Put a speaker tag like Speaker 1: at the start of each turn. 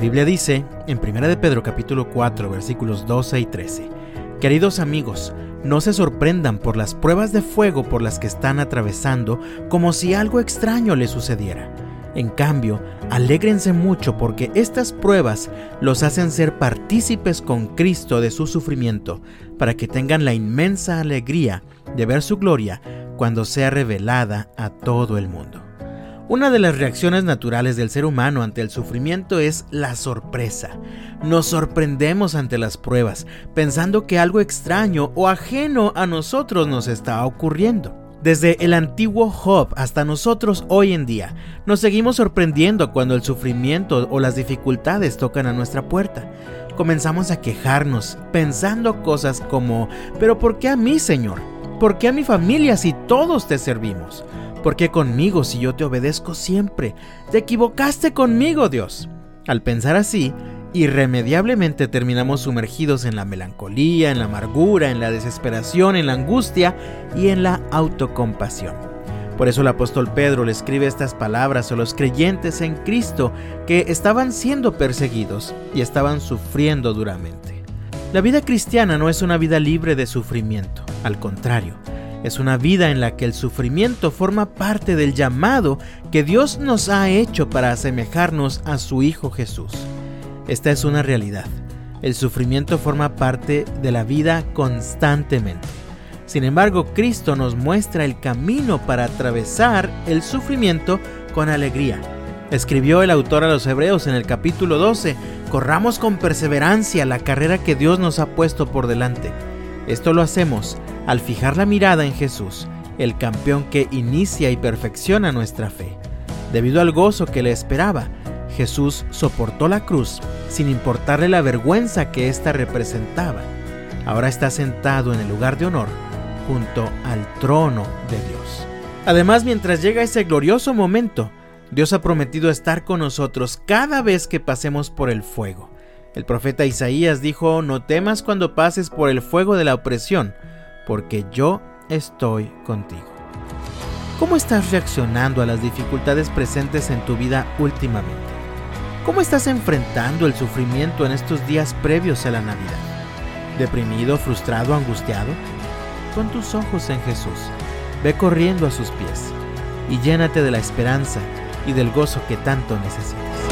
Speaker 1: Biblia dice en 1 de Pedro capítulo 4 versículos 12 y 13, Queridos amigos, no se sorprendan por las pruebas de fuego por las que están atravesando como si algo extraño les sucediera. En cambio, alégrense mucho porque estas pruebas los hacen ser partícipes con Cristo de su sufrimiento, para que tengan la inmensa alegría de ver su gloria cuando sea revelada a todo el mundo. Una de las reacciones naturales del ser humano ante el sufrimiento es la sorpresa. Nos sorprendemos ante las pruebas, pensando que algo extraño o ajeno a nosotros nos está ocurriendo. Desde el antiguo Job hasta nosotros hoy en día, nos seguimos sorprendiendo cuando el sufrimiento o las dificultades tocan a nuestra puerta. Comenzamos a quejarnos, pensando cosas como, pero ¿por qué a mí, Señor? ¿Por qué a mi familia si todos te servimos? ¿Por qué conmigo si yo te obedezco siempre? Te equivocaste conmigo, Dios. Al pensar así, irremediablemente terminamos sumergidos en la melancolía, en la amargura, en la desesperación, en la angustia y en la autocompasión. Por eso el apóstol Pedro le escribe estas palabras a los creyentes en Cristo que estaban siendo perseguidos y estaban sufriendo duramente. La vida cristiana no es una vida libre de sufrimiento, al contrario, es una vida en la que el sufrimiento forma parte del llamado que Dios nos ha hecho para asemejarnos a su Hijo Jesús. Esta es una realidad. El sufrimiento forma parte de la vida constantemente. Sin embargo, Cristo nos muestra el camino para atravesar el sufrimiento con alegría. Escribió el autor a los Hebreos en el capítulo 12, corramos con perseverancia la carrera que Dios nos ha puesto por delante. Esto lo hacemos al fijar la mirada en Jesús, el campeón que inicia y perfecciona nuestra fe. Debido al gozo que le esperaba, Jesús soportó la cruz sin importarle la vergüenza que ésta representaba. Ahora está sentado en el lugar de honor junto al trono de Dios. Además, mientras llega ese glorioso momento, Dios ha prometido estar con nosotros cada vez que pasemos por el fuego. El profeta Isaías dijo, no temas cuando pases por el fuego de la opresión, porque yo estoy contigo. ¿Cómo estás reaccionando a las dificultades presentes en tu vida últimamente? ¿Cómo estás enfrentando el sufrimiento en estos días previos a la Navidad? ¿Deprimido, frustrado, angustiado? Con tus ojos en Jesús, ve corriendo a sus pies y llénate de la esperanza y del gozo que tanto necesitas.